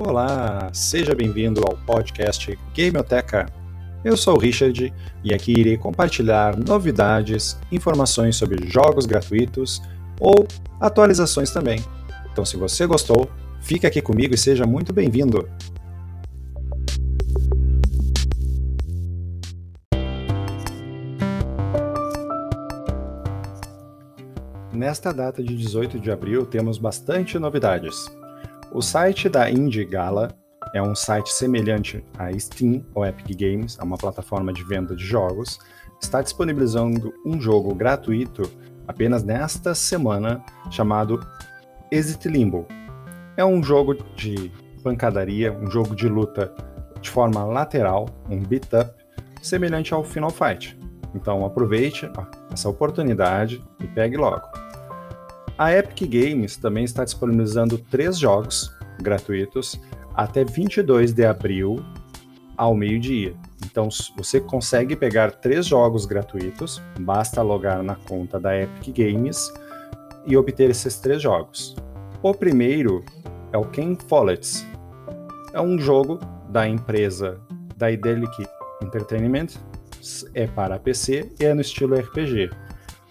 Olá, seja bem-vindo ao podcast Gameoteca. Eu sou o Richard e aqui irei compartilhar novidades, informações sobre jogos gratuitos ou atualizações também. Então, se você gostou, fique aqui comigo e seja muito bem-vindo. Nesta data de 18 de abril temos bastante novidades. O site da Indie Gala é um site semelhante à Steam ou Epic Games, é uma plataforma de venda de jogos, está disponibilizando um jogo gratuito apenas nesta semana chamado Exit Limbo. É um jogo de pancadaria, um jogo de luta de forma lateral, um beat up, semelhante ao Final Fight. Então aproveite essa oportunidade e pegue logo. A Epic Games também está disponibilizando três jogos gratuitos até 22 de abril ao meio-dia. Então você consegue pegar três jogos gratuitos, basta logar na conta da Epic Games e obter esses três jogos. O primeiro é o Ken Follett. É um jogo da empresa Daedalic Entertainment, é para PC e é no estilo RPG.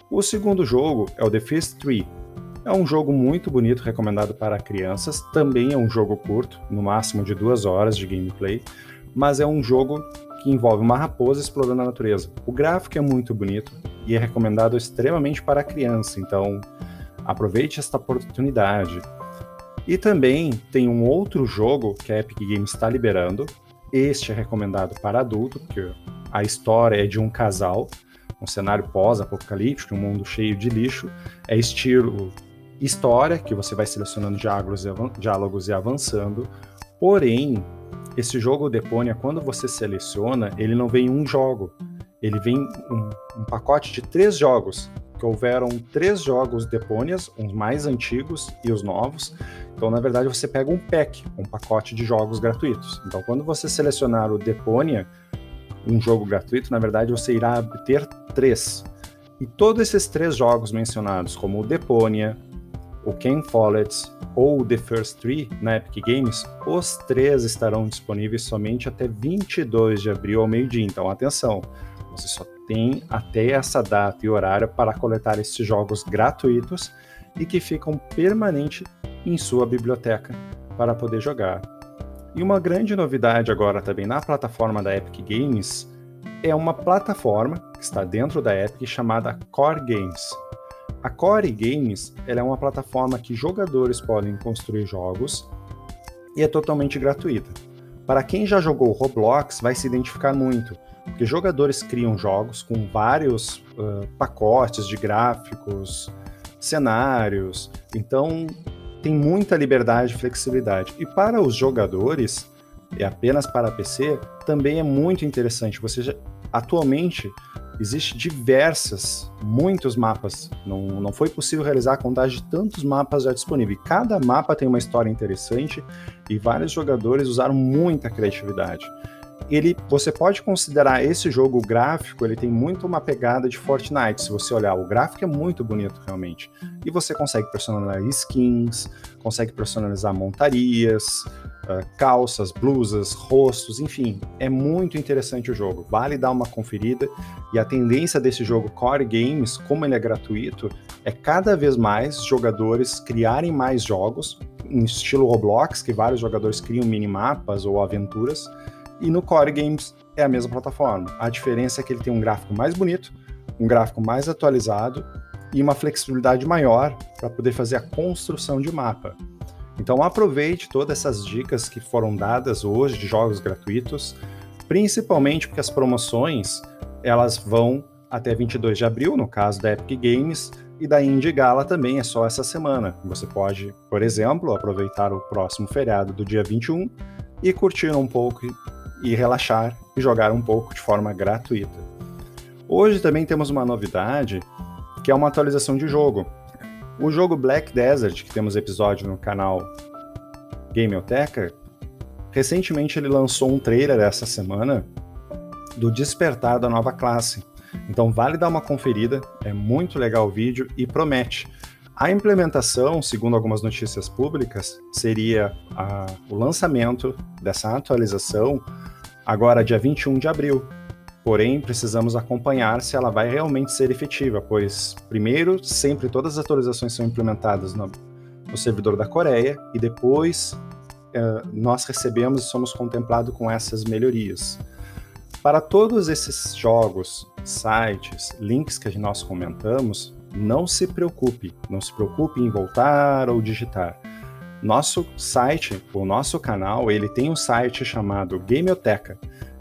O segundo jogo é o The Fist Tree, é um jogo muito bonito, recomendado para crianças. Também é um jogo curto, no máximo de duas horas de gameplay, mas é um jogo que envolve uma raposa explorando a natureza. O gráfico é muito bonito e é recomendado extremamente para criança, então aproveite esta oportunidade. E também tem um outro jogo que a Epic Games está liberando. Este é recomendado para adulto, porque a história é de um casal, um cenário pós-apocalíptico, um mundo cheio de lixo. É estilo história, que você vai selecionando diálogos e, diálogos e avançando. Porém, esse jogo Deponia, quando você seleciona, ele não vem um jogo. Ele vem um, um pacote de três jogos. Que houveram três jogos Deponias, os mais antigos e os novos. Então, na verdade, você pega um pack, um pacote de jogos gratuitos. Então, quando você selecionar o Deponia, um jogo gratuito, na verdade, você irá obter três. E todos esses três jogos mencionados, como o Deponia, o Ken Follett ou The First Three na Epic Games, os três estarão disponíveis somente até 22 de abril ao meio-dia. Então, atenção, você só tem até essa data e horário para coletar esses jogos gratuitos e que ficam permanente em sua biblioteca para poder jogar. E uma grande novidade agora também na plataforma da Epic Games é uma plataforma que está dentro da Epic chamada Core Games. A Core Games é uma plataforma que jogadores podem construir jogos e é totalmente gratuita. Para quem já jogou Roblox, vai se identificar muito, porque jogadores criam jogos com vários uh, pacotes de gráficos, cenários, então tem muita liberdade e flexibilidade. E para os jogadores, é apenas para PC, também é muito interessante. Você já, atualmente existe diversas, muitos mapas. Não, não foi possível realizar a contagem de tantos mapas já disponíveis. Cada mapa tem uma história interessante e vários jogadores usaram muita criatividade. Ele, você pode considerar esse jogo gráfico, ele tem muito uma pegada de Fortnite. Se você olhar, o gráfico é muito bonito realmente. E você consegue personalizar skins, consegue personalizar montarias, uh, calças, blusas, rostos, enfim, é muito interessante o jogo. Vale dar uma conferida. E a tendência desse jogo Core Games, como ele é gratuito, é cada vez mais jogadores criarem mais jogos em estilo Roblox, que vários jogadores criam minimapas ou aventuras. E no Core Games é a mesma plataforma. A diferença é que ele tem um gráfico mais bonito, um gráfico mais atualizado e uma flexibilidade maior para poder fazer a construção de mapa. Então aproveite todas essas dicas que foram dadas hoje de jogos gratuitos, principalmente porque as promoções elas vão até 22 de abril, no caso da Epic Games, e da Indie Gala também é só essa semana. Você pode, por exemplo, aproveitar o próximo feriado do dia 21 e curtir um pouco e relaxar e jogar um pouco de forma gratuita. Hoje também temos uma novidade, que é uma atualização de jogo. O jogo Black Desert, que temos episódio no canal Gameoteca, recentemente ele lançou um trailer essa semana do despertar da nova classe. Então vale dar uma conferida, é muito legal o vídeo e promete. A implementação, segundo algumas notícias públicas, seria a, o lançamento dessa atualização agora dia 21 de abril. Porém, precisamos acompanhar se ela vai realmente ser efetiva, pois, primeiro, sempre todas as atualizações são implementadas no, no servidor da Coreia e depois uh, nós recebemos e somos contemplados com essas melhorias. Para todos esses jogos, sites, links que nós comentamos, não se preocupe, não se preocupe em voltar ou digitar. Nosso site, o nosso canal, ele tem um site chamado Gameoteca.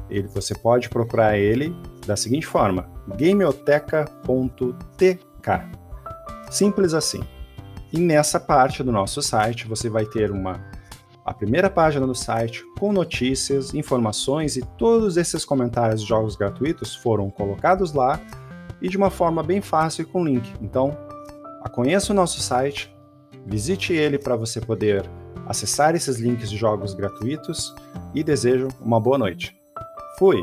Ele, você pode procurar ele da seguinte forma: gameoteca.tk. Simples assim. E nessa parte do nosso site você vai ter uma a primeira página do site com notícias, informações e todos esses comentários de jogos gratuitos foram colocados lá e de uma forma bem fácil e com link. Então, conheça o nosso site, visite ele para você poder acessar esses links de jogos gratuitos e desejo uma boa noite. Fui!